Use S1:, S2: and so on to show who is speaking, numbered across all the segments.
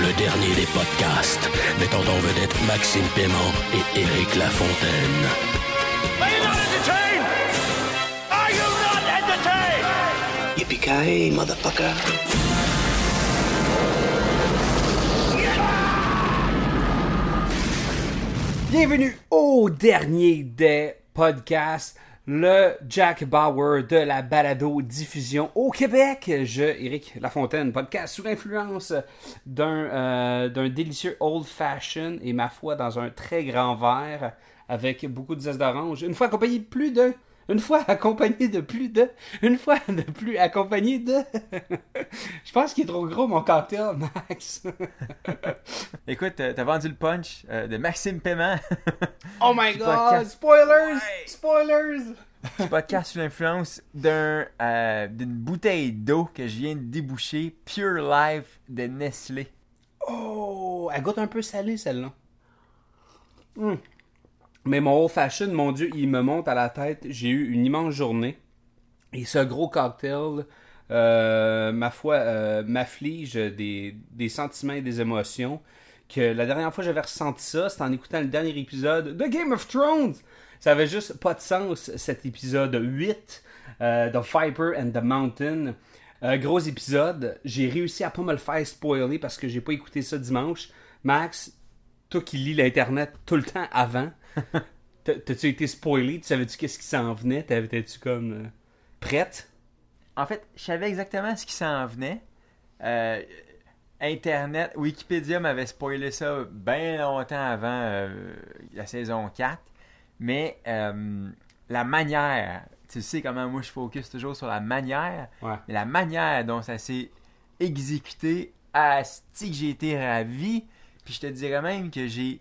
S1: Le dernier des podcasts, mettant en vedette Maxime Paiement et Éric Lafontaine.
S2: Are you not entertained? Are you not entertained?
S3: Yippee-ki-yay, motherfucker.
S4: Bienvenue au dernier des podcasts, le Jack Bauer de la balado diffusion au Québec. Je, Éric Lafontaine, podcast sous l'influence d'un euh, délicieux old fashion et ma foi dans un très grand verre avec beaucoup de zeste d'orange. Une fois accompagné de plus de une fois accompagné de plus de. Une fois de plus accompagné de. Je pense qu'il est trop gros mon cocktail, Max.
S5: Écoute, t'as vendu le punch euh, de Maxime Paiement.
S4: Oh my god!
S5: podcast.
S4: Spoilers!
S5: Ouais.
S4: Spoilers!
S5: du podcast sous l'influence d'un euh, d'une bouteille d'eau que je viens de déboucher, Pure Life de Nestlé.
S4: Oh! Elle goûte un peu salée celle-là. Hmm. Mais mon old fashion, mon dieu, il me monte à la tête. J'ai eu une immense journée. Et ce gros cocktail, euh, ma foi, euh, m'afflige des, sentiments et des émotions. Que la dernière fois j'avais ressenti ça, c'était en écoutant le dernier épisode de Game of Thrones. Ça avait juste pas de sens, cet épisode 8 euh, de Viper and the Mountain. Euh, gros épisode. J'ai réussi à pas me le faire spoiler parce que j'ai pas écouté ça dimanche. Max, toi qui lis l'internet tout le temps avant, t'as-tu été spoilé? Tu savais-tu qu'est-ce qui s'en venait? T'avais-tu comme euh, prête?
S5: En fait, je savais exactement ce qui s'en venait. Euh, Internet, Wikipédia m'avait spoilé ça bien longtemps avant euh, la saison 4. Mais la manière, tu sais comment moi je focus toujours sur la manière,
S4: Ouais.
S5: mais la manière dont ça s'est exécuté, asti que j'ai été ravi. Puis je te dirais même que j'ai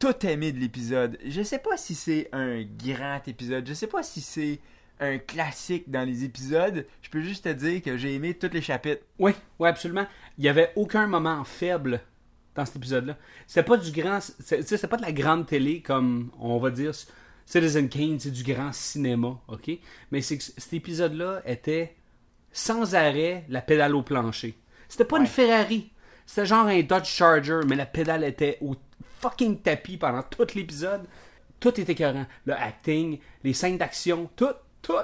S5: tout aimé de l'épisode. Je sais pas si c'est un grand épisode, je sais pas si c'est un classique dans les épisodes. Je peux juste te dire que j'ai aimé tous les chapitres.
S4: Oui, oui, absolument. Il y avait aucun moment faible dans cet épisode-là. C'était pas du grand. c'est- pas de la grande télé comme on va dire. Citizen Kane, c'est du grand cinéma, ok? Mais c'est que cet épisode-là était sans arrêt la pédale au plancher. C'était pas une Ferrari. C'était genre un Dodge Charger, mais la pédale était au fucking tapis pendant tout l'épisode. Tout était écœurant. Le acting, les scènes d'action, tout, tout.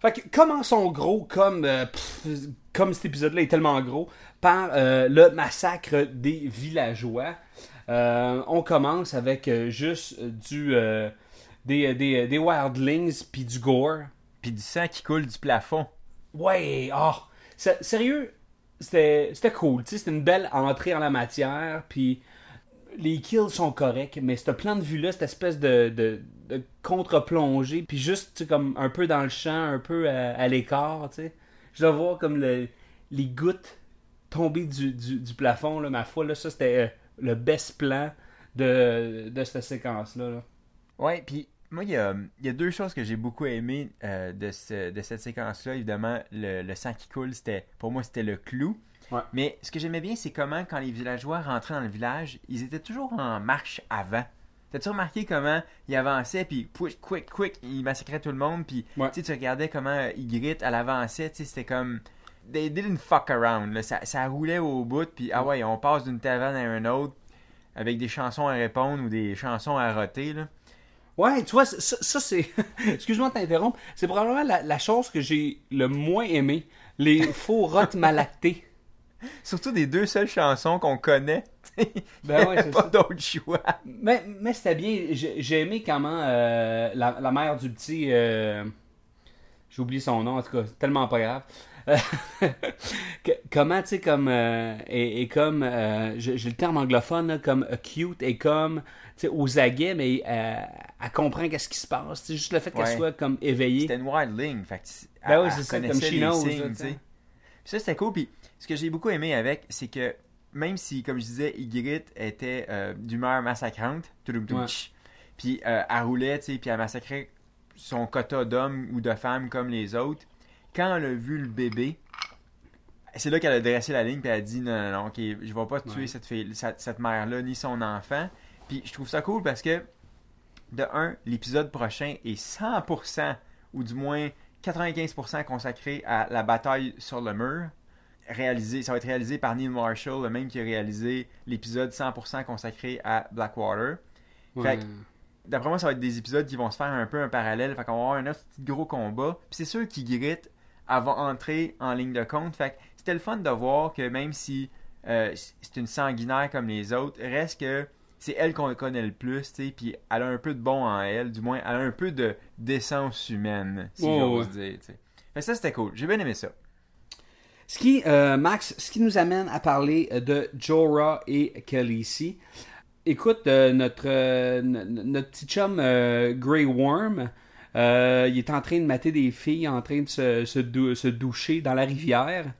S4: Fait que commençons gros comme euh, pff, comme cet épisode-là est tellement gros par euh, le massacre des villageois. Euh, on commence avec euh, juste du des, des, des wildlings puis du gore.
S5: Puis du sang qui coule du plafond.
S4: Ouais, oh, sérieux, c'était c'était cool, tu sais, c'était une belle entrée en la matière, puis les kills sont corrects, mais ce plan de vue-là, cette espèce de, de, contre-plongée, puis juste, comme un peu dans le champ, un peu à, l'écart, tu sais. Je dois voir comme le- les gouttes tomber du, du, plafond, là, ma foi, là, ça, c'était euh, le best plan de, de cette séquence-là. là.
S5: Ouais, puis moi, il y a, y a deux choses que j'ai beaucoup aimé euh, de, ce- de cette séquence-là. Évidemment, le, le sang qui coule, c'était pour moi, c'était le clou.
S4: Ouais.
S5: Mais ce que j'aimais bien, c'est comment, quand les villageois rentraient dans le village, ils étaient toujours en marche avant. T'as-tu remarqué comment ils avançaient, puis quick, quick, quick, ils massacraient tout le monde, puis
S4: Ouais.
S5: tu regardais comment euh, ils gritent à l'avancée, c'était comme... They didn't fuck around, là. Ça, ça roulait au bout, puis ah ouais, on passe d'une taverne à une autre, avec des chansons à répondre ou des chansons à roter, là.
S4: Ouais, tu vois, ça, c'est. Excuse-moi de t'interrompre. C'est probablement la, la chose que j'ai le moins aimé. Les faux rottes malactés.
S5: Surtout des deux seules chansons qu'on connaît.
S4: Ben ouais, c'est
S5: pas
S4: ça.
S5: d'autre choix.
S4: Mais, mais c'était bien. J'ai aimé comment euh, la, la mère du petit. euh, J'ai oublié son nom, en tout cas, c'est tellement pas grave. Comment, tu sais, comme. euh, et, et comme. euh, J'ai le terme anglophone, là, comme euh, cute et comme. Tu sais, aux aguets, mais euh, elle comprend qu'est-ce qui se passe. C'est juste le fait qu'elle
S5: Ouais.
S4: soit comme éveillée.
S5: C'était une wildling. Fait que elle-
S4: Ben oui, c'est ça, comme.
S5: Puis ça, c'était cool. Puis ce que j'ai beaucoup aimé avec, c'est que même si, comme je disais, Ygritte était euh, d'humeur massacrante, puis euh, elle roulait, tu sais, puis elle massacrait son quota d'hommes ou de femmes comme les autres, quand elle a vu le bébé, c'est là qu'elle a dressé la ligne, puis elle a dit non, non, non, ok, je vais pas tuer
S4: Ouais.
S5: cette, fille, cette, cette mère-là, ni son enfant. Puis je trouve ça cool parce que, de un, l'épisode prochain est 100%, ou du moins 95% consacré à la bataille sur le mur. Réalisé, ça va être réalisé par Neil Marshall, le même qui a réalisé l'épisode 100% consacré à Blackwater.
S4: Ouais.
S5: Fait que- D'après moi, ça va être des épisodes qui vont se faire un peu un parallèle. Fait qu'on va avoir un autre petit gros combat. Puis c'est sûr qu'Ygritte elle va entrer en ligne de compte. Fait que c'était le fun de voir que même si euh, c'est une sanguinaire comme les autres, reste que c'est elle qu'on connaît le plus, tu sais, puis elle a un peu de bon en elle, du moins, elle a un peu de décence humaine, si j'ose
S4: ouais.
S5: dire, tu sais. Fait que ça, c'était cool. J'ai bien aimé ça.
S4: Ce qui, euh, Max, ce qui nous amène à parler euh, de Jorah et Khaleesi. Écoute, euh, notre, notre petit chum Grey Worm, il est en train de mater des filles, en train de se, se, dou- se doucher dans la rivière.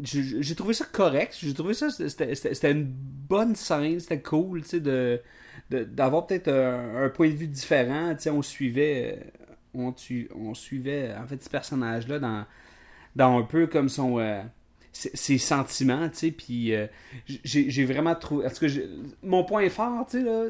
S4: J'ai trouvé ça correct. J'ai trouvé ça, c'était une bonne scène, c'était cool, tu sais, de d'avoir peut-être un, point de vue différent. Tu on suivait, on, tu- on suivait en fait ce personnage-là dans dans un peu comme son euh, ses, sentiments, tu sais, puis euh, j'ai vraiment trouvé parce que mon point fort, tu sais là,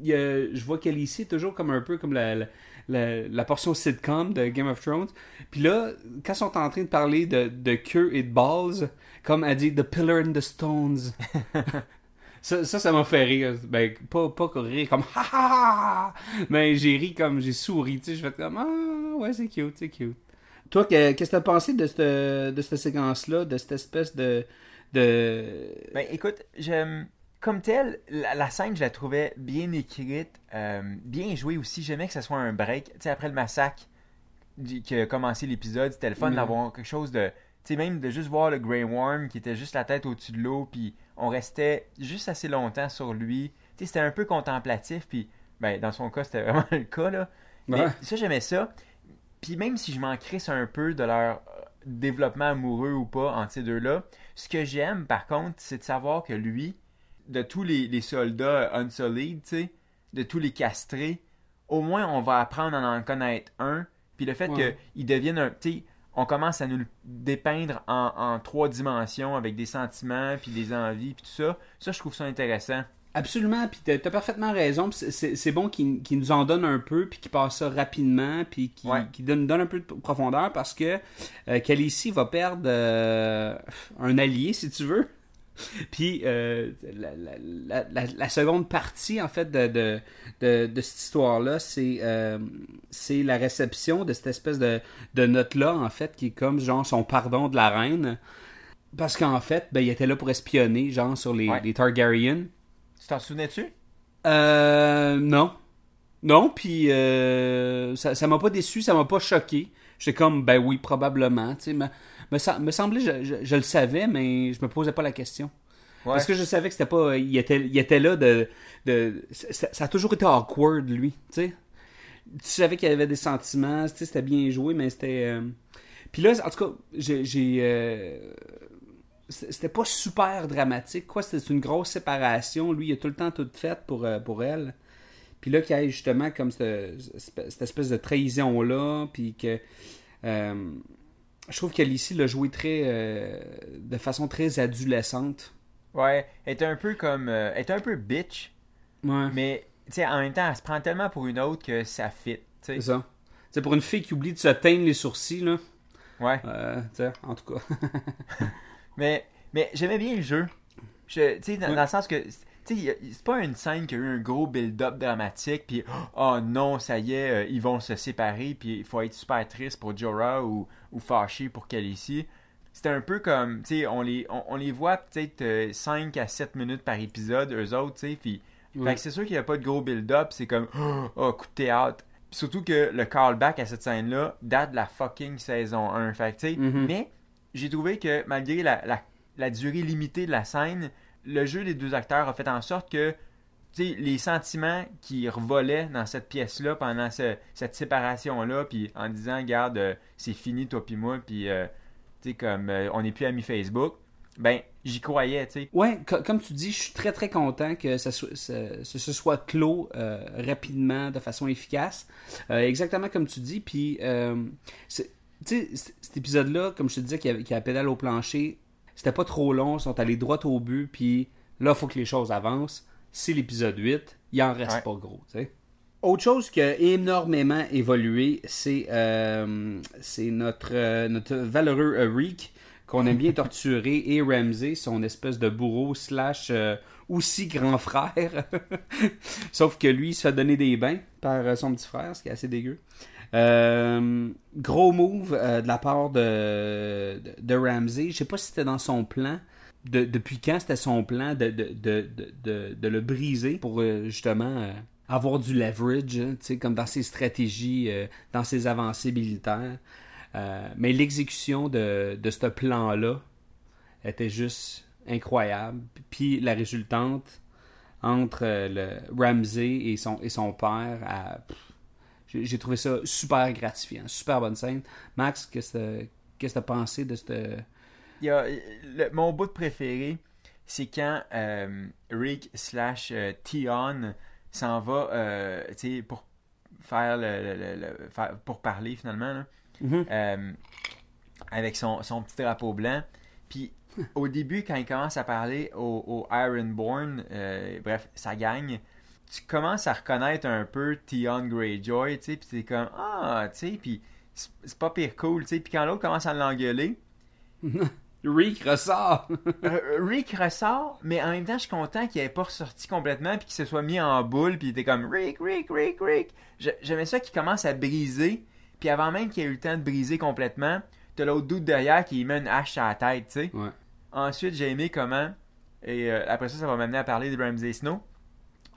S4: je vois qu'elle ici toujours comme un peu comme la, la, portion sitcom de Game of Thrones. Puis là, quand ils sont en train de parler de, de queue et de balls, comme elle dit The Pillar and the Stones. Ça, ça, m'a fait rire. Ben, pas, pas rire comme ha, mais j'ai ri comme j'ai souri, tu sais. Je fais comme ah, ouais, c'est cute, c'est cute. Toi, que- qu'est-ce que t'as pensé de cette, de cette séquence-là, de cette espèce de. de...
S5: Ben écoute. Comme tel, la, la scène, je la trouvais bien écrite, euh, bien jouée aussi. J'aimais que ce soit un break. Tu sais, après le massacre qui a commencé l'épisode, c'était le fun
S4: Mhm.
S5: d'avoir quelque chose de. Tu sais, même de juste voir le Grey Worm qui était juste la tête au-dessus de l'eau, puis on restait juste assez longtemps sur lui. Tu sais, c'était un peu contemplatif, puis ben, dans son cas, c'était vraiment le cas, là. Mais
S4: Ouais.
S5: ça, j'aimais ça. Puis même si je m'en crisse un peu de leur euh, développement amoureux ou pas entre ces deux-là, ce que j'aime par contre, c'est de savoir que lui, de tous les, les soldats unsolid, tu sais, de tous les castrés, au moins on va apprendre à en connaître un. Puis le fait
S4: Ouais.
S5: qu'ils deviennent un. Tu sais, on commence à nous le dépeindre en, en trois dimensions avec des sentiments, puis des envies, puis tout ça. Ça, je trouve ça intéressant.
S4: Absolument, puis t'as t'as parfaitement raison. c'est- bon qu'ils nous en donnent un peu, puis qu'ils passent ça rapidement, puis qu'ils
S5: Ouais.
S4: qu'ils donnent, donnent un peu de profondeur parce que euh, Khaleesi va perdre euh, un allié, si tu veux. Puis euh, la, la- la- seconde partie, en fait, de, de, de, de cette histoire-là, c'est euh, c'est la réception de cette espèce de, de note-là, en fait, qui est comme, genre, son pardon de la reine. Parce qu'en fait, ben, il était là pour espionner, genre, sur les,
S5: Ouais.
S4: les Targaryens.
S5: Tu t'en souvenais-tu?
S4: Euh, non. Non, puis euh, ça ça m'a pas déçu, ça m'a pas choqué. J'étais comme, ben oui, probablement. Tu sais, me, me, sem- me semblait, je, je, je le savais, mais je me posais pas la question.
S5: Ouais.
S4: Parce que je savais que c'était pas. Il était, il était là de. de ça, ça a toujours été awkward, lui. Tu sais. Tu savais qu'il y avait des sentiments, tu sais, c'était bien joué, mais c'était. euh, Puis là, en tout cas, j'ai. j'ai, euh, C'était pas super dramatique, quoi. C'était une grosse séparation. Lui, il a tout le temps tout fait pour, euh, pour elle. Puis là, qu'il y ait justement comme cette, cette espèce de trahison-là, puis que. euh, je trouve qu'Alicie l'a joué très. euh, de façon très adolescente.
S5: Ouais, elle était un peu comme. euh, elle était un peu bitch,
S4: Ouais.
S5: mais tu sais, en même temps, elle se prend tellement pour une autre que ça fit.
S4: C'est ça. C'est pour une fille qui oublie de se teindre les sourcils, là.
S5: Ouais.
S4: Tu sais, en tout cas.
S5: Mais, mais j'aimais bien le jeu. Je- Tu sais, dans,
S4: Ouais.
S5: dans le sens que. C'est pas une scène qui a eu un gros build-up dramatique, puis oh non, ça y est, euh, ils vont se séparer, puis il faut être super triste pour Jorah ou, ou fâché pour Khaleesi. C'était un peu comme, tu sais, on les, on, on les voit peut-être 5 à 7 minutes par épisode, eux autres, tu sais, puis
S4: Ouais.
S5: fait que c'est sûr qu'il n'y a pas de gros build-up, c'est comme oh, coup de théâtre. Surtout que le callback à cette scène-là date de la fucking saison 1. Fait que, tu sais,
S4: Mhm.
S5: mais j'ai trouvé que malgré la, durée limitée de la scène, le jeu des deux acteurs a fait en sorte que les sentiments qui revolaient dans cette pièce-là pendant ce- cette séparation-là, puis en disant, regarde, euh, c'est fini, toi puis moi, puis euh, comme euh, on n'est plus amis Facebook, ben, j'y croyais, tu sais.
S4: Ouais, co- comme tu dis, je suis très très content que ça ce soit clos euh, rapidement, de façon efficace. Exactement comme tu dis. Puis, tu sais, cet épisode-là, comme je te disais, qui a, qui a pédale au plancher, c'était pas trop long, ils sont allés droit au but. Puis là, il faut que les choses avancent. C'est l'épisode 8, il en reste
S5: Ouais.
S4: pas gros, tu sais. Autre chose qui a énormément évolué, c'est euh, notre, euh, notre valeureux euh, Reek, qu'on aime bien torturer, et Ramsey, son espèce de bourreau slash euh, aussi grand frère. Sauf que lui, il se fait donner des bains par son petit frère, ce qui est assez dégueu. Euh, gros move euh, de la part de, Ramsey. Je sais pas si c'était dans son plan. De- depuis quand c'était son plan de, le briser pour euh, justement avoir du leverage, hein, comme dans ses stratégies, dans ses avancées militaires. Mais l'exécution de, ce plan-là était juste incroyable. Puis la résultante entre le Ramsey et son, père, pff, j'ai trouvé ça super gratifiant, super bonne scène. Max, qu'est-ce que que t'as pensé de cette...
S5: Il y a, le- mon bout préféré, c'est quand euh, Rick slash euh, Tion s'en va euh, tu pour faire le, le- le- le- faire- pour parler finalement là,
S4: Mhm.
S5: euh, avec son, son petit drapeau blanc. Puis au début, quand il commence à parler au, au Ironborn, bref, ça gagne. Tu commences à reconnaître un peu Tion Greyjoy, tu sais, puis t'es comme ah, tu sais, puis c'est pas pire cool, tu sais. Puis quand l'autre commence à l'engueuler,
S4: Rick ressort!
S5: euh, Rick ressort, mais en même temps, je suis content qu'il ait pas ressorti complètement puis qu'il se soit mis en boule puis il était comme Rick, Rick, Rick, Rick. J'aimais ça qu'il commence à briser, puis avant même qu'il ait eu le temps de briser complètement, t'as l'autre doute derrière qui met une hache à la tête, tu sais.
S4: ouais.
S5: Ensuite, j'ai aimé comment, et euh, après ça, ça va m'amener à parler de Ramsey Snow.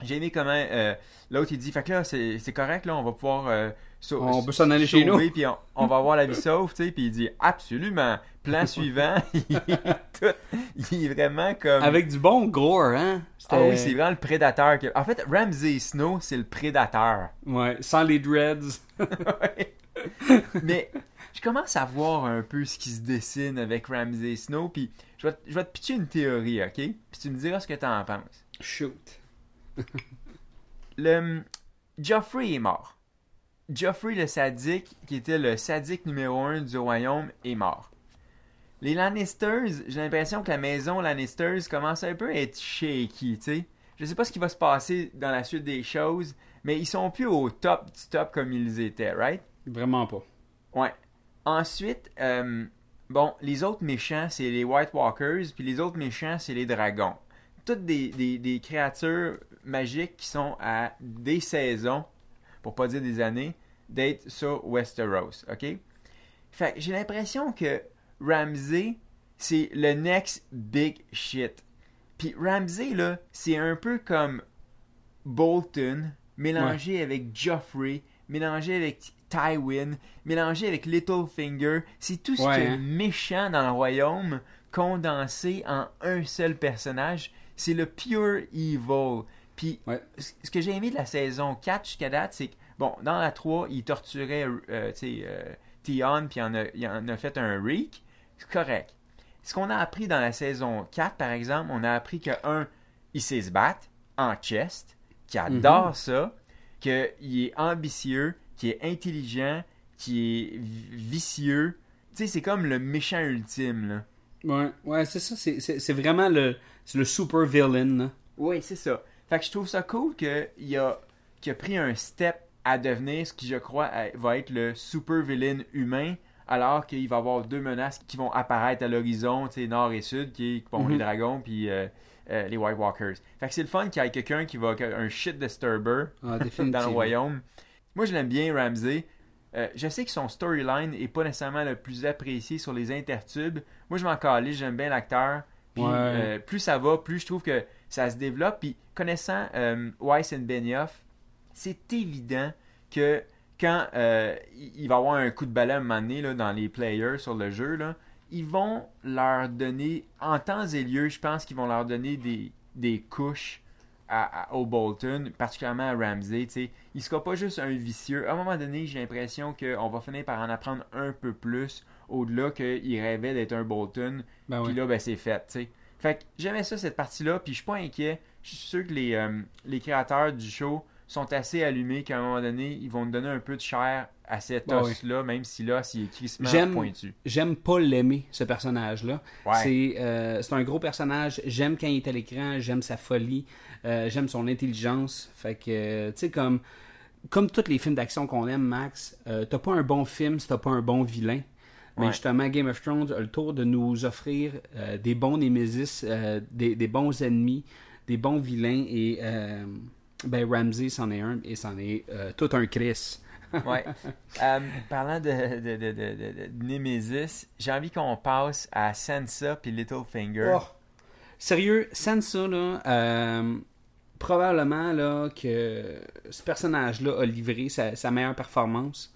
S5: J'ai aimé comment euh, l'autre il dit, fait que là, c'est correct, là, on va pouvoir euh,
S4: On peut s'en aller chez nous.
S5: Puis on, on va avoir la vie sauve, tu sais. Puis il dit, absolument. Plan suivant, il est, tout- il est vraiment comme.
S4: Avec du bon gore, hein?
S5: Ah oui, c'est vraiment le prédateur. En fait, Ramsey Snow, c'est le prédateur.
S4: Ouais, sans les dreads.
S5: Ouais. Mais je commence à voir un peu ce qui se dessine avec Ramsey Snow. Puis je vais, te- je vais te pitcher une théorie, ok? Puis tu me diras ce que t'en penses.
S4: Shoot.
S5: Le Joffrey est mort. Joffrey le sadique, qui était le sadique numéro un du royaume, est mort. Les Lannisters, j'ai l'impression que la maison Lannisters commence un peu à être shaky, tu sais. Je sais pas ce qui va se passer dans la suite des choses, mais ils sont plus au top du top comme ils étaient, right?
S4: Vraiment pas.
S5: Ouais. Ensuite, euh, bon, les autres méchants, c'est les White Walkers, puis les autres méchants, c'est les dragons. Toutes des, des, des créatures magiques qui sont à des saisons, pour pas dire des années, d'être sur Westeros, ok? Fait que j'ai l'impression que Ramsey, c'est le next big shit. Puis Ramsey, là, c'est un peu comme Bolton, mélangé avec Joffrey, mélangé avec Tywin, mélangé avec Littlefinger. C'est tout ce
S4: Ouais,
S5: qui est
S4: hein.
S5: méchant dans le royaume, condensé en un seul personnage. C'est le pure evil. Puis
S4: Ouais.
S5: ce que j'ai aimé de la saison 4 jusqu'à date, c'est que, bon, dans la 3, il torturait, euh, tu sais, euh, puis il en, a, il en a fait un reek. C'est correct. Ce qu'on a appris dans la saison 4, par exemple, on a appris que, un, il sait se battre en chest, qu'il adore ça, qu'il est ambitieux, qu'il est intelligent, qu'il est vi- vicieux. Tu sais, c'est comme le méchant ultime, là.
S4: Ouais, ouais, c'est ça. C'est, vraiment le, le super villain. là.
S5: Oui, c'est ça. Fait que je trouve ça cool qu'il a, qu'il a pris un step à devenir ce qui, je crois, va être le super villain humain, alors qu'il va y avoir deux menaces qui vont apparaître à l'horizon, tu sais, nord et sud, qui est bon,
S4: Mhm.
S5: les dragons puis euh, euh, les White Walkers. Fait que c'est le fun qu'il y ait quelqu'un qui va, un shit disturber
S4: Ah,
S5: dans le royaume. Moi, je l'aime bien, Ramsey. Euh, je sais que son storyline est pas nécessairement le plus apprécié sur les intertubes. Moi, je m'en calais, j'aime bien l'acteur. Puis,
S4: Ouais.
S5: euh, plus ça va, plus je trouve que ça se développe. Puis, connaissant euh, Weiss et Benioff, c'est évident que quand euh, il va y avoir un coup de balai à un moment donné là, dans les players sur le jeu, là, ils vont leur donner, en temps et lieu, je pense qu'ils vont leur donner des, des couches à, à- au Bolton, particulièrement à Ramsey. tu sais. Il sera pas juste un vicieux. À un moment donné, j'ai l'impression qu'on va finir par en apprendre un peu plus au-delà qu'il rêvait d'être un Bolton.
S4: Ben
S5: Puis
S4: oui.
S5: là, ben, c'est fait. Fait que j'aimais ça, cette partie-là, puis je suis pas inquiet. Je suis sûr que les, euh, les créateurs du show sont assez allumés qu'à un moment donné, ils vont nous donner un peu de chair à cet os-là, même si l'os, il est crissement pointu.
S4: J'aime pas l'aimer, ce personnage-là.
S5: Ouais.
S4: C'est euh, c'est un gros personnage. J'aime quand il est à l'écran, j'aime sa folie, euh, j'aime son intelligence. Fait que, tu sais, comme, comme tous les films d'action qu'on aime, Max, euh, t'as pas un bon film si t'as pas un bon vilain. Mais
S5: Ouais.
S4: justement, Game of Thrones a le tour de nous offrir euh, des bons Némésis, euh, des, des bons ennemis, des bons vilains. Et euh, ben, Ramsey, c'en est un, et c'en est tout un Chris.
S5: Ouais. Parlant de, de, j'ai envie qu'on passe à Sansa puis Littlefinger.
S4: Oh. Sérieux, Sansa, là, probablement là, que ce personnage-là a livré sa, sa meilleure performance.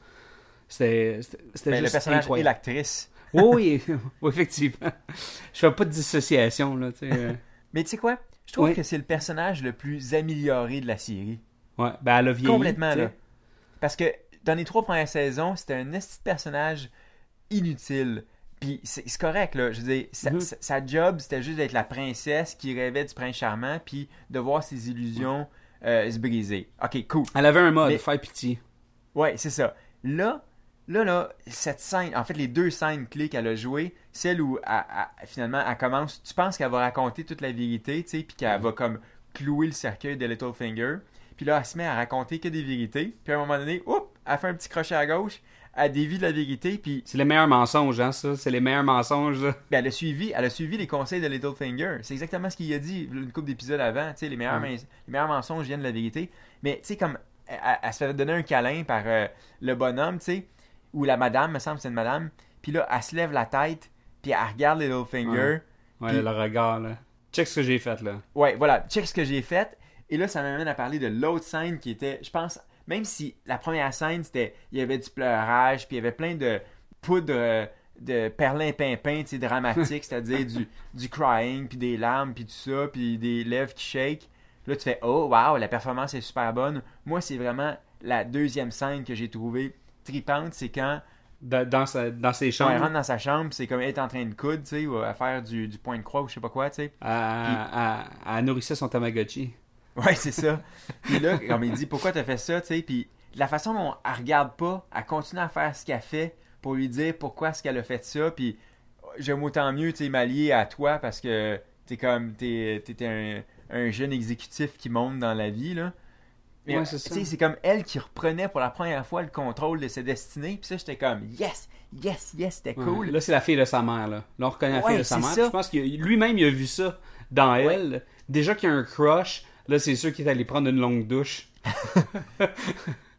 S4: C'était
S5: Ben, le
S4: juste
S5: personnage et
S4: incroyable.
S5: l'actrice.
S4: Oui, oui, effectivement. Je fais pas de dissociation, là, tu sais. euh.
S5: Mais tu sais quoi? Je trouve que c'est le personnage le plus amélioré de la série.
S4: Ouais, ben elle a vieilli.
S5: Complètement, là. Parce que dans les trois premières saisons, c'était un de personnage inutile. Puis c'est correct, là. Je veux dire, sa,
S4: Mhm.
S5: sa- sa job, c'était juste d'être la princesse qui rêvait du prince charmant, puis de voir ses illusions euh, se briser. Ok, cool.
S4: Elle avait un mode,
S5: Mais-
S4: faire pitié.
S5: Ouais, c'est ça. Là, là, là, cette scène, en fait, les deux scènes clés qu'elle a jouées, celle où elle- elle- finalement elle commence, tu penses qu'elle va raconter toute la vérité, tu sais, puis qu'elle va comme clouer le cercueil de Littlefinger. Puis là, elle se met à raconter que des vérités. Puis à un moment donné, oups, elle fait un petit crochet à gauche, elle dévie de la vérité, puis
S4: C'est les meilleurs mensonges, hein, ça. C'est les meilleurs mensonges, là.
S5: ben, elle, a suivi, elle a suivi les conseils de Littlefinger. C'est exactement ce qu'il a dit une couple d'épisodes avant. Tu sais, les meilleurs, mens- les meilleurs mensonges viennent de la vérité. Mais tu sais, comme elle se fait donner un câlin par euh, le bonhomme, tu sais, ou la madame, me semble que c'est une madame. Puis là, elle se lève la tête, puis elle regarde Littlefinger.
S4: Ouais,
S5: Puis-
S4: le regard, là. Check ce que j'ai fait, là.
S5: Ouais, voilà, check ce que j'ai fait. Et là, ça m'amène à parler de l'autre scène qui était, je pense, même si la première scène, c'était, il y avait du pleurage, puis il y avait plein de poudre de perlimpinpin, tu sais, dramatique, c'est-à-dire du, du crying, puis des larmes, puis tout ça, puis des lèvres qui shake. Là, tu fais, oh, wow, la performance est super bonne. Moi, c'est vraiment la deuxième scène que j'ai trouvée tripante, c'est quand
S4: Da- Dans, sa- dans ses
S5: quand elle
S4: chambres,
S5: rentre dans sa chambre, c'est comme elle est en train de coudre, tu sais, ou à faire du, du point de croix ou je sais pas quoi, tu sais.
S4: elle nourrissait son Tamagotchi.
S5: Ouais, c'est ça. Puis là, comme il dit, pourquoi t'as fait ça, tu sais, puis la façon dont elle regarde pas, elle continue à faire ce qu'elle fait pour lui dire pourquoi est-ce qu'elle a fait ça, puis j'aime autant mieux, tu sais, m'allier à toi parce que t'es comme, t'es, t'es un, un jeune exécutif qui monte dans la vie, là. Mais,
S4: Ouais, c'est
S5: sais, c'est comme elle qui reprenait pour la première fois le contrôle de ses destinées, puis ça, j'étais comme, yes, yes, yes, c'était
S4: Ouais.
S5: cool.
S4: Là, c'est la fille de sa mère. Là, là on reconnaît la fille de sa mère. Je pense que lui-même, il a vu ça dans elle. Déjà qu'il y a un crush, là, c'est sûr qu'il est allé prendre une longue douche.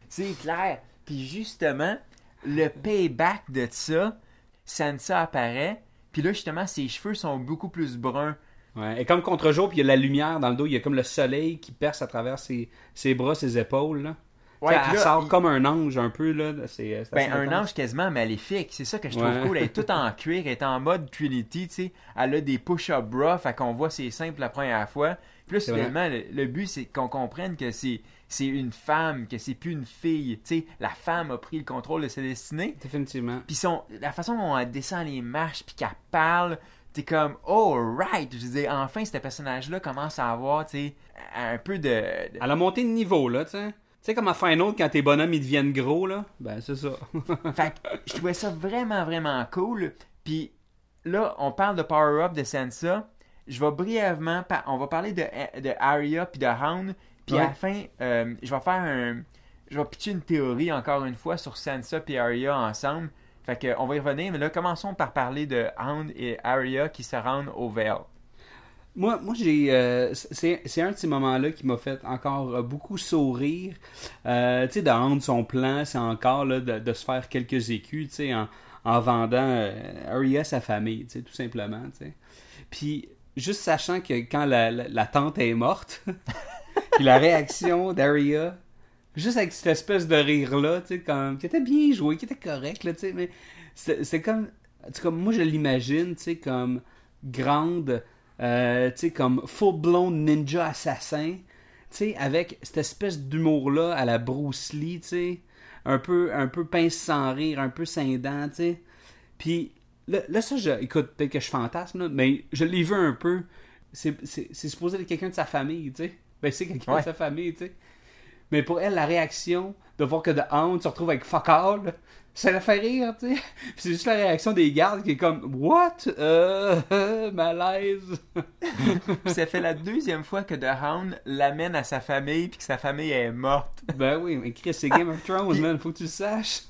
S5: C'est clair. Puis justement, le payback de ça, Sansa apparaît. Puis là, justement, ses cheveux sont beaucoup plus bruns.
S4: Ouais. Et comme contre-jour, puis il y a la lumière dans le dos, il y a comme le soleil qui perce à travers ses, ses bras, ses épaules. Là.
S5: Ouais, puis
S4: elle
S5: là,
S4: sort
S5: il-
S4: comme un ange un peu. Là. C'est, c'est
S5: Ben, un ange quasiment maléfique. C'est ça que je trouve
S4: Ouais.
S5: cool. Elle est toute en cuir, elle est en mode Trinity, sais. Elle a des push-up bras, fait qu'on voit ses seins pour la première fois.
S4: C'est vrai.
S5: finalement, le, le but, c'est qu'on comprenne que c'est, c'est une femme, que c'est plus une fille. Sais, la femme a pris le contrôle de ses destinées.
S4: Définitivement.
S5: Puis la façon dont elle descend les marches, puis qu'elle parle, t'es comme, oh, right! Je dire, enfin, ce personnage-là commence à avoir, tu sais, un peu de. de-
S4: Elle a monté de niveau, là, tu sais. Tu sais, comme à Final, quand tes bonhommes, ils deviennent gros, là. Ben, c'est ça.
S5: Fait que je trouvais ça vraiment, vraiment cool. Puis là, on parle de power-up de Sansa. Je vais brièvement, par- on va parler de, de Arya puis de Hound. Puis à la fin, euh, je vais faire un. Je vais pitcher une théorie encore une fois sur Sansa et Arya ensemble. Fait que on va y revenir, mais là, commençons par parler de Hound et Arya qui se rendent au Vale.
S4: Moi, moi j'ai. euh, c'est, c'est un de ces moments-là qui m'a fait encore euh, beaucoup sourire. Euh, tu sais, de rendre son plan, c'est encore là, de, de se faire quelques écus, tu sais, en, en vendant euh, Arya sa famille, tu sais, tout simplement, tu sais. Puis, juste sachant que quand la, la, la tante est morte, la réaction d'Arya, juste avec cette espèce de rire-là, tu sais, comme, qui était bien joué, qui était correct, là, tu sais, mais c'est, comme. Tout cas, moi, je l'imagine, tu sais, comme grande. Euh, tu sais, comme full-blown ninja assassin, tu sais, avec cette espèce d'humour-là à la Bruce Lee, tu sais, un peu, un peu pince sans rire, un peu scindant, tu sais. Puis, Là, là, ça, je, écoute, peut-être que je fantasme, là, mais je l'ai vu un peu. C'est supposé être quelqu'un de sa famille, tu sais. Ben, c'est quelqu'un
S5: Ouais.
S4: de sa famille, tu sais. Mais pour elle, la réaction de voir que The Hound se retrouve avec fuck all, ça la fait rire, tu sais. Puis c'est juste la réaction des gardes qui est comme What? Euh, euh, malaise.
S5: Ça fait la deuxième fois que The Hound l'amène à sa famille puis que sa famille est morte.
S4: ben oui, mais Chris, c'est Game of Thrones,
S5: Puis-
S4: man, faut que tu le saches.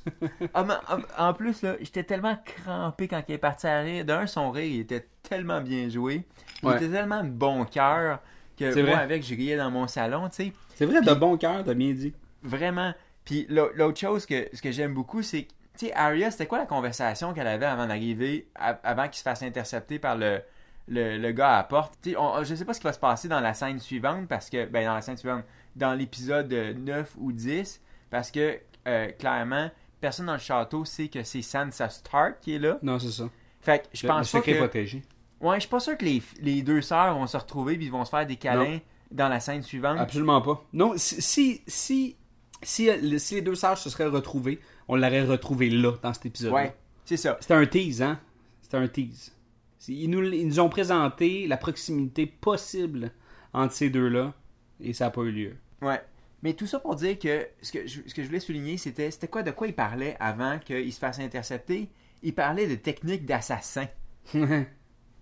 S5: Ah, mais en, plus, là, j'étais tellement crampé quand il est parti à rire. D'un, son rire, il était tellement bien joué. Il
S4: Ouais.
S5: était tellement de bon cœur que moi, avec, je riais dans mon salon, tu sais.
S4: C'est vrai, de bon cœur, t'as bien dit.
S5: Vraiment. Puis l'au- l'autre chose que, ce que j'aime beaucoup, c'est que, tu sais, Arya, c'était quoi la conversation qu'elle avait avant d'arriver, avant qu'il se fasse intercepter par le, le, le gars à la porte? Tu sais, on- je sais pas ce qui va se passer dans la scène suivante, parce que, ben, dans la scène suivante, dans l'épisode 9 ou 10, parce que, euh, clairement, personne dans le château sait que c'est Sansa Stark qui est là.
S4: Non, c'est ça.
S5: Fait que je
S4: Le-
S5: pense
S4: le
S5: pas
S4: secret
S5: que...
S4: protégé.
S5: Ouais, je suis pas sûr que les, les deux sœurs vont se retrouver puis ils vont se faire des câlins dans la scène suivante?
S4: Absolument pas. Non, si, si, si, si, si les deux sœurs se seraient retrouvées, on l'aurait retrouvé là, dans cet épisode.
S5: Ouais, c'est ça.
S4: C'était un tease, hein? C'était un tease. Ils nous, ils nous ont présenté la proximité possible entre ces deux-là, et ça n'a pas eu lieu.
S5: Ouais. Mais tout ça pour dire que ce que je, ce que je voulais souligner, c'était c'était quoi de quoi il parlait avant qu'il se fasse intercepter? Il parlait de techniques d'assassin.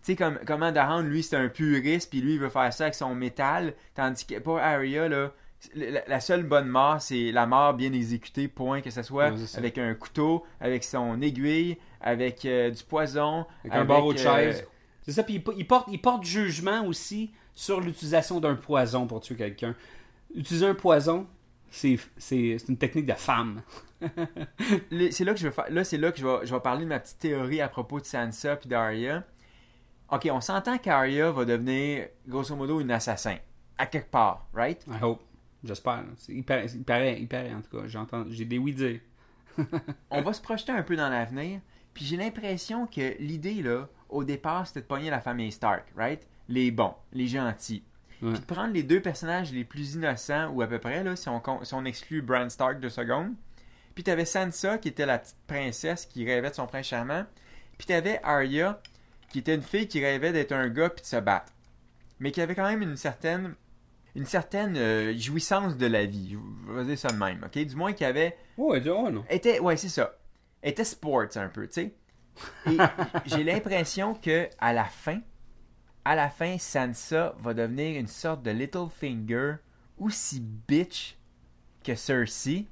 S5: Tu sais, comme, comment Dahan, lui, c'est un puriste, puis lui, il veut faire ça avec son métal, tandis que pour Arya, là, la, la seule bonne mort, c'est la mort bien exécutée, point, que ce soit
S4: Ouais,
S5: avec un couteau, avec son aiguille, avec euh, du poison,
S4: Avec un barreau de
S5: euh,
S4: chaise. C'est ça, puis il, po- il porte, il porte jugement aussi sur l'utilisation d'un poison pour tuer quelqu'un. Utiliser un poison, c'est une technique de femme.
S5: C'est là que je vais faire. Là, c'est là que je vais, je vais parler de ma petite théorie à propos de Sansa puis d'Arya. Ok, on s'entend qu'Arya va devenir, grosso modo, une assassin. À quelque part, right?
S4: I hope. J'espère. Il paraît, il, paraît, il paraît, en tout cas. J'entends, j'ai des oui dire.
S5: On va se projeter un peu dans l'avenir. Puis j'ai l'impression que l'idée, là, au départ, c'était de pogner la famille Stark, right? Les bons, les gentils.
S4: Ouais.
S5: Puis de prendre les deux personnages les plus innocents, ou à peu près, là, si on, con- si on exclut Bran Stark de seconde. Puis t'avais Sansa, qui était la petite princesse qui rêvait de son prince charmant. Puis t'avais Arya, qui était une fille qui rêvait d'être un gars puis de se battre. Mais qui avait quand même une certaine une certaine euh, jouissance de la vie. Je vais dire ça de même, ok? Du moins qui avait
S4: Ouais, du- oh non.
S5: était ouais c'est ça était sports un peu tu sais et j'ai l'impression que à la fin à la fin Sansa va devenir une sorte de Littlefinger aussi bitch que Cersei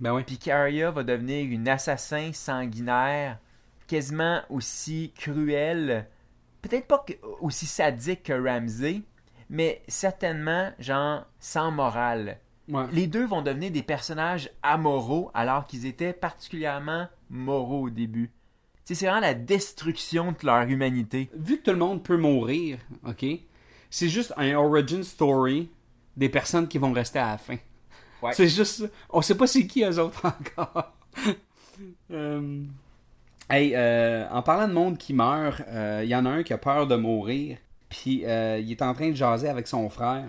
S4: Ben oui.
S5: puis qu'Arya va devenir une assassin sanguinaire quasiment aussi cruelle peut-être pas aussi sadique que Ramsay mais certainement genre sans morale
S4: Ouais.
S5: les deux vont devenir des personnages amoraux alors qu'ils étaient particulièrement moraux au début. C'est vraiment la destruction de leur humanité.
S4: Vu que tout le monde peut mourir, ok, c'est juste un origin story des personnes qui vont rester à la fin.
S5: Ouais.
S4: C'est juste. On sait pas c'est qui eux autres encore. Euh, Hey, euh, en parlant de monde qui meurt, euh, il y en a un qui a peur de mourir. Puis euh, il est en train de jaser avec son frère,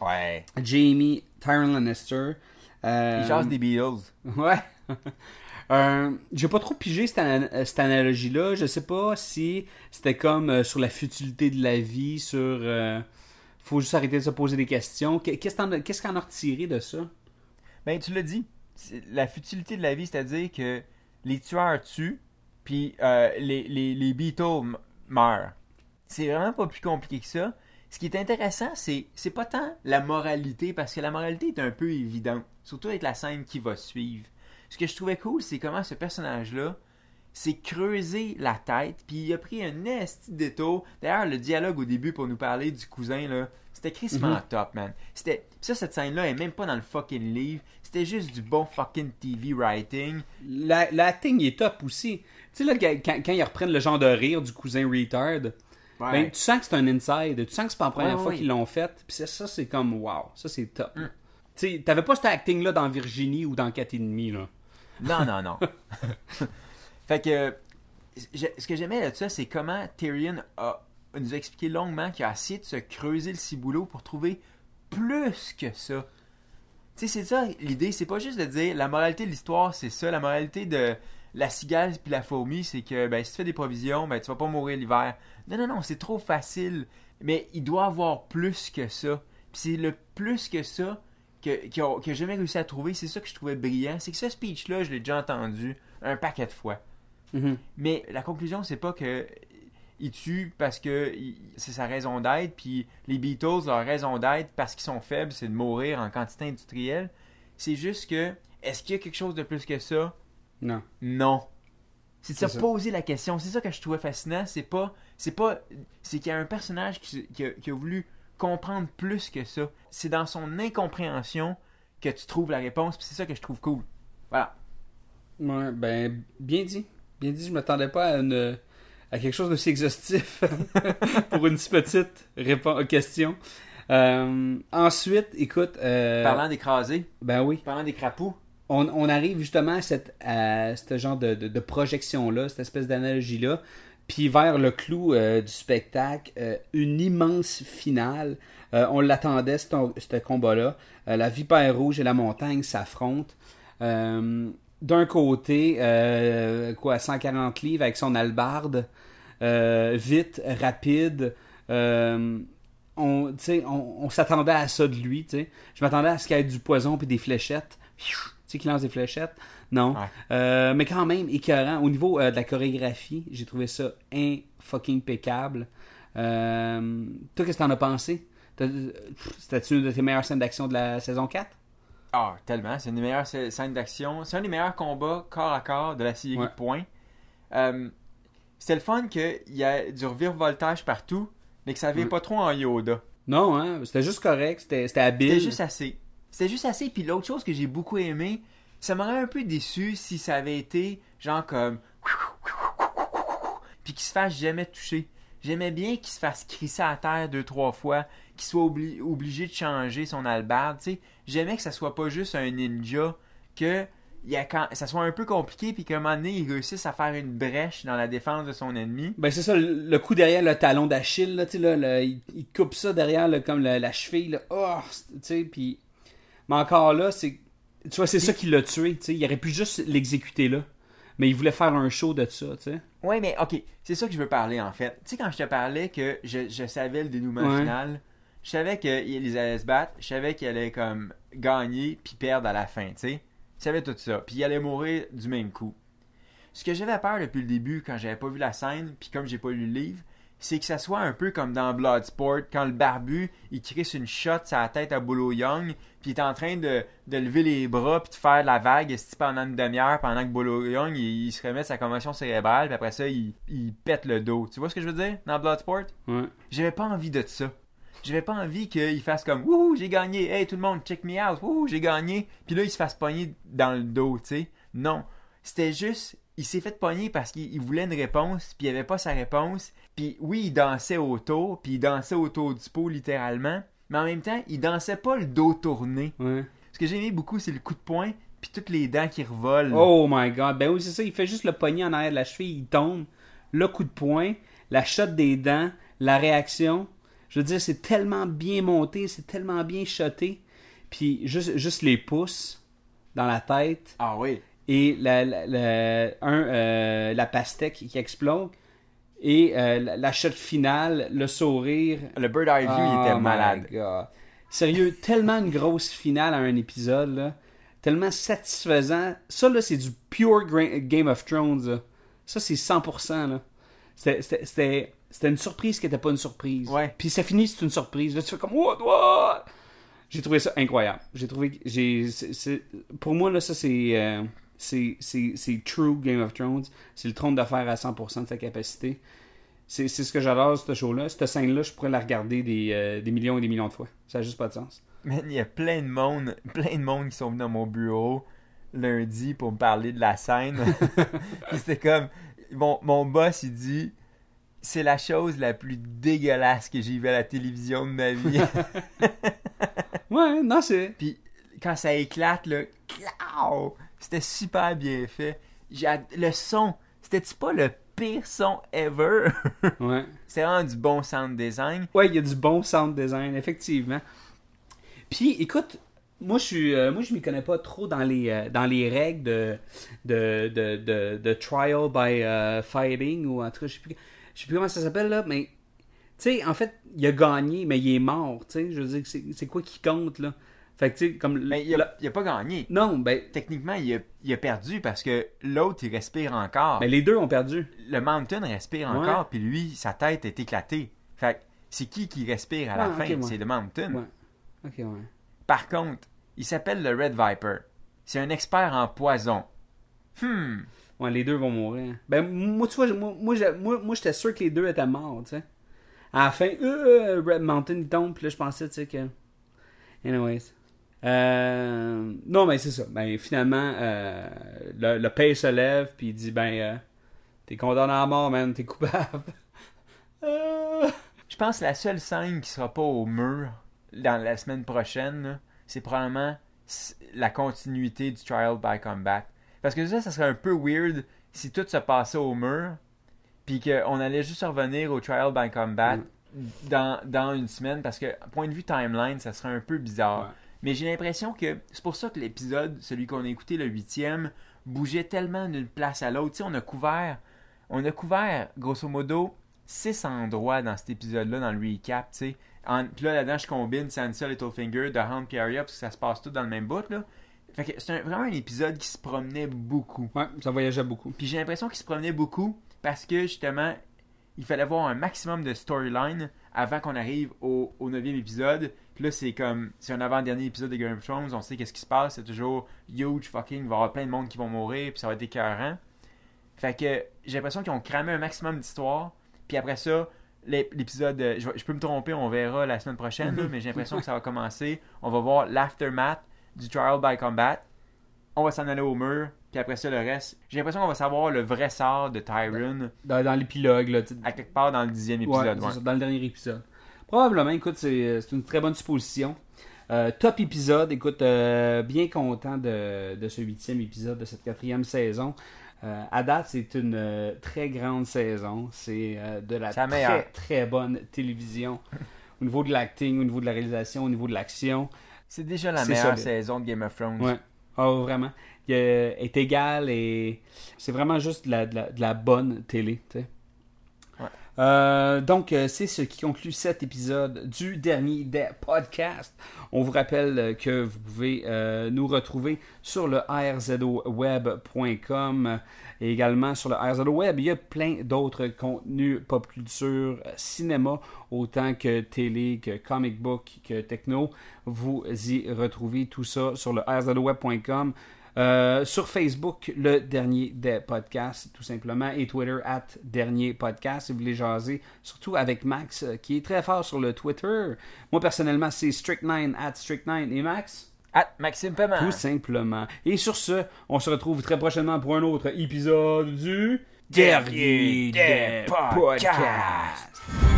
S5: Ouais.
S4: Jamie Tyron Lannister. Euh,
S5: Ils chassent des Beatles.
S4: Ouais. Euh, J'ai pas trop pigé cette, ana- euh, cette analogie-là. Je sais pas si c'était comme euh, sur la futilité de la vie, sur. euh, faut juste arrêter de se poser des questions. Qu'est- Qu'est-ce qu'on a retiré de ça?
S5: Ben, tu l'as dit. La futilité de la vie, c'est-à-dire que les tueurs tuent, puis euh, les, les, les Beatles meurent. C'est vraiment pas plus compliqué que ça. Ce qui est intéressant, c'est c'est pas tant la moralité, parce que la moralité est un peu évidente, surtout avec la scène qui va suivre. Ce que je trouvais cool, c'est comment ce personnage-là s'est creusé la tête, puis il a pris un esti de détour. D'ailleurs, le dialogue au début pour nous parler du cousin, là, c'était crissement top, man. C'était ça, cette scène-là est même pas dans le fucking livre. C'était juste du bon fucking TV writing.
S4: La- L'acting est top aussi. Tu sais, là, quand, quand ils reprennent le genre de rire du cousin retard, ben, tu sens que c'est un inside. Tu sens que c'est pas la première
S5: Ouais,
S4: fois qu'ils l'ont fait. Puis ça, c'est comme wow. Ça, c'est top. Tu sais, t'avais pas cet acting-là dans Virginie ou dans 4 et demi, là.
S5: Non, non, non. fait que ce que j'aimais de ça, c'est comment Tyrion a, nous a expliqué longuement qu'il a essayé de se creuser le ciboulot pour trouver plus que ça. Tu sais, c'est ça l'idée, c'est pas juste de dire la moralité de l'histoire, c'est ça, la moralité de, la cigale puis la fourmi, c'est que ben, si tu fais des provisions, ben, tu vas pas mourir l'hiver. Non, non, non, c'est trop facile. Mais il doit avoir plus que ça. Puis c'est le plus que ça que, que, que j'ai jamais réussi à trouver. C'est ça que je trouvais brillant. C'est que ce speech-là, je l'ai déjà entendu un paquet de fois.
S4: Mhm.
S5: Mais la conclusion, c'est pas que il tue parce que c'est sa raison d'être, puis les Beatles, leur raison d'être, parce qu'ils sont faibles, c'est de mourir en quantité industrielle. C'est juste que, est-ce qu'il y a quelque chose de plus que ça?
S4: Non.
S5: Non. C'est de se
S4: ça.
S5: poser la question. C'est ça que je trouvais fascinant. C'est pas. C'est pas. C'est qu'il y a un personnage qui, qui a, qui a voulu comprendre plus que ça. C'est dans son incompréhension que tu trouves la réponse, c'est ça que je trouve cool. Voilà.
S4: Ouais, ben, bien dit. Bien dit, je m'attendais pas à, une, à quelque chose d'aussi exhaustif pour une si petite question. Euh, ensuite, écoute, euh,
S5: Parlant d'écraser,
S4: ben oui,
S5: parlant des crapauds.
S4: On, arrive justement à, ce genre de, projection-là, cette espèce d'analogie-là, puis vers le clou euh, du spectacle, euh, une immense finale. Euh, on l'attendait, ce, combat-là. La vipère rouge et la montagne s'affrontent. D'un côté, quoi, 140 livres avec son albarde, vite, rapide. on, on, s'attendait à ça de lui. tu sais. Je m'attendais à ce qu'il y ait du poison puis des fléchettes. Sais, qu'il lance des fléchettes? Non.
S5: Ouais.
S4: Euh, mais quand même, écœurant. Au niveau euh, de la chorégraphie, j'ai trouvé ça fucking impeccable. Euh, toi, qu'est-ce que t'en as pensé? C'était-tu une de tes meilleures scènes d'action de la saison 4?
S5: Ah, tellement. C'est une des meilleures sc- scènes d'action. C'est un des meilleurs combats corps à corps de la série
S4: Ouais.
S5: de points. C'était le fun qu'il y a du revirevoltage partout, mais que ça avait
S4: Ouais.
S5: pas trop en Yoda.
S4: Non, hein? C'était juste correct. C'était habile.
S5: C'était juste assez. C'était juste assez. Puis l'autre chose que j'ai beaucoup aimé, ça m'aurait un peu déçu si ça avait été genre comme. Puis qu'il se fasse jamais toucher. J'aimais bien qu'il se fasse crisser à terre deux, trois fois, qu'il soit obli- obligé de changer son albarde. J'aimais que ça soit pas juste un ninja, que ça soit un peu compliqué, puis qu'à un moment donné, il réussisse à faire une brèche dans la défense de son ennemi.
S4: Ben c'est ça, le, le coup derrière le talon d'Achille, là, tu sais, là, le- il, coupe ça derrière comme la, la cheville, là, oh, tu sais, puis... Mais encore là, c'est... Tu vois, c'est ça qui l'a tué, il aurait pu juste l'exécuter là. Mais il voulait faire un show de ça, tu sais.
S5: Ouais, mais ok, c'est ça que je veux parler en fait. Tu sais, quand je te parlais que je, je savais le dénouement
S4: Ouais.
S5: final, je savais qu'ils allaient se battre, je savais qu'ils allaient comme gagner puis perdre à la fin, tu sais. Je savais tout ça. Puis ils allaient mourir du même coup. Ce que j'avais peur depuis le début, quand j'avais pas vu la scène, puis comme j'ai pas lu le livre, c'est que ça soit un peu comme dans Bloodsport, quand le barbu, il crisse une shot sur la tête à Bolo Young, puis il est en train de, de lever les bras, puis de faire la vague pendant une demi-heure, pendant que Bolo Young, il, il se remet de sa commotion cérébrale, puis après ça, il, il pète le dos. Tu vois ce que je veux dire dans Bloodsport?
S4: Ouais.
S5: J'avais pas envie de ça. J'avais pas envie qu'il fasse comme Wouhou, j'ai gagné, hey tout le monde, check me out, Wouhou, j'ai gagné. Puis là, il se fasse pogner dans le dos, tu sais. Non. C'était juste, il s'est fait pogner parce qu'il il voulait une réponse, puis il avait pas sa réponse. Puis oui, il dansait autour, puis il dansait autour du pot littéralement. Mais en même temps, il dansait pas le dos tourné.
S4: Ouais.
S5: Ce que j'ai aimé beaucoup, c'est le coup de poing, puis toutes les dents qui revolent.
S4: Oh my god. Ben oui, c'est ça. Il fait juste le poignet en arrière de la cheville, il tombe. Le coup de poing, la shot des dents, la réaction. Je veux dire, c'est tellement bien monté, c'est tellement bien shoté. Puis juste, juste les pouces dans la tête
S5: Ah oui.
S4: et la, la, la- un, euh, la pastèque qui explose. Et euh, la, shot finale, le sourire.
S5: Le Bird Eye View, il
S4: Oh
S5: était
S4: my
S5: malade.
S4: God. Sérieux, tellement une grosse finale à un épisode, là. Tellement satisfaisant. Ça, là, c'est du pure Game of Thrones, là. Ça, c'est 100%, là. C'était- une surprise qui n'était pas une surprise.
S5: Ouais.
S4: Puis ça finit, c'est une surprise. Là, tu fais comme, what, what? J'ai trouvé ça incroyable. J'ai trouvé j'ai pour moi là ça c'est euh, c'est true Game of Thrones, c'est le trône fer à 100% de sa capacité. C'est ce que j'adore ce show là, cette scène là, je pourrais la regarder des, euh, des millions et des millions de fois. Ça a juste pas de sens.
S5: Man, il y a plein de monde, plein de monde qui sont venus dans mon bureau lundi pour me parler de la scène. C'était comme mon, mon boss il dit c'est la chose la plus dégueulasse que j'ai vue à la télévision de ma vie.
S4: Ouais, non c'est
S5: Puis quand ça éclate là, c'était super bien fait. Le son, c'était-tu pas le pire son ever?
S4: Ouais.
S5: C'est vraiment du bon sound design.
S4: Ouais, il y a du bon sound design effectivement. Puis écoute, moi, je suis, euh, moi, je m'y connais pas trop dans les, euh, dans les règles de, de, de, de, de trial by euh, fighting ou en tout cas, je sais plus, je sais plus comment ça s'appelle là, mais tu sais, en fait, il a gagné, mais il est mort, tu sais. Je veux dire, c'est quoi qui compte là? Fait que tu sais, comme
S5: Mais il a,
S4: la-
S5: il a pas gagné.
S4: non, ben,
S5: Techniquement, il a, il a perdu parce que l'autre, il respire encore.
S4: ben, les deux ont perdu.
S5: Le Mountain respire
S4: Ouais.
S5: encore, puis lui, sa tête est éclatée. Fait que c'est qui qui respire à la
S4: Ah,
S5: fin?
S4: ouais.
S5: C'est le Mountain.
S4: Ouais. Ok, ouais.
S5: Par contre, il s'appelle le Red Viper. C'est un expert en poison. Hmm.
S4: Ouais, les deux vont mourir. Ben, moi, tu vois, moi, moi, moi, moi, j'étais sûr que les deux étaient morts, tu sais. À la fin, euh, Red Mountain, il tombe, puis là, je pensais, tu sais, que... Anyways. Euh, Non, mais c'est ça. Ben, finalement, euh, le, le père se lève, puis il dit, ben, euh, t'es condamné à mort, man, t'es coupable. Euh,
S5: Je pense que la seule scène qui sera pas au mur dans la semaine prochaine, c'est probablement la continuité du Trial by Combat. Parce que ça, ça serait un peu weird si tout se passait au mur, puis qu'on allait juste revenir au Trial by Combat dans, dans une semaine, parce que, point de vue timeline, ça serait un peu bizarre.
S4: Ouais.
S5: Mais j'ai l'impression que c'est pour ça que l'épisode, celui qu'on a écouté, le huitième, bougeait tellement d'une place à l'autre. On a couvert, on a couvert, grosso modo, six endroits dans cet épisode-là, dans le recap, tu sais. En- Puis là, là-dedans, je combine Sansa, Littlefinger, The Hound, puis Arya, parce que ça se passe tout dans le même bout, là. Fait que c'est vraiment un épisode qui se promenait beaucoup.
S4: Ouais, ça voyageait beaucoup.
S5: Puis j'ai l'impression qu'il se promenait beaucoup parce que justement, il fallait voir un maximum de storyline avant qu'on arrive au, au 9 épisode. Puis là, c'est comme, c'est un avant-dernier épisode de Game of Thrones, on sait qu'est-ce qui se passe, c'est toujours huge, fucking, il va y avoir plein de monde qui vont mourir, puis ça va être écœurant. Fait que j'ai l'impression qu'ils ont cramé un maximum d'histoire, puis après ça, l'ép- l'épisode, euh, je, je peux me tromper, on verra la semaine prochaine, là, mais j'ai l'impression que ça va commencer. On va voir l'aftermath du Trial by Combat. On va s'en aller au mur, puis après ça, le reste. J'ai l'impression qu'on va savoir le vrai sort de Tyron
S4: Dans, dans l'épilogue, là,
S5: à quelque part dans le dixième épisode.
S4: c'est
S5: ouais.
S4: ça, dans le dernier épisode. Probablement, écoute, c'est c'est une très bonne supposition. Euh, top épisode, écoute, euh, bien content de, de ce huitième épisode de cette quatrième saison. Euh, à date, c'est une euh, très grande saison. C'est euh, de la très,
S5: meilleure.
S4: très bonne télévision. au niveau de l'acting, au niveau de la réalisation, au niveau de l'action.
S5: C'est déjà la meilleure
S4: solide.
S5: saison de Game of Thrones.
S4: Ouais. Oh, vraiment. Il euh, est égal et c'est vraiment juste de la, de la- de la bonne télé. Euh, donc, euh, c'est ce qui conclut cet épisode du dernier des podcasts. On vous rappelle euh, que vous pouvez nous retrouver sur le rzoweb.com et également sur le rzoweb. Il y a plein d'autres contenus pop culture, cinéma, autant que télé, que comic book, que techno. Vous y retrouvez tout ça sur le rzoweb.com. Euh, sur Facebook, le dernier des podcasts, tout simplement, et Twitter, at dernier podcast, si vous voulez jaser, surtout avec Max, euh, qui est très fort sur le Twitter. Moi, personnellement, c'est Strict9, at Strict9, et Max,
S5: Maxime Paiement.
S4: tout simplement. Et sur ce, on se retrouve très prochainement pour un autre épisode du
S5: Dernier des podcasts.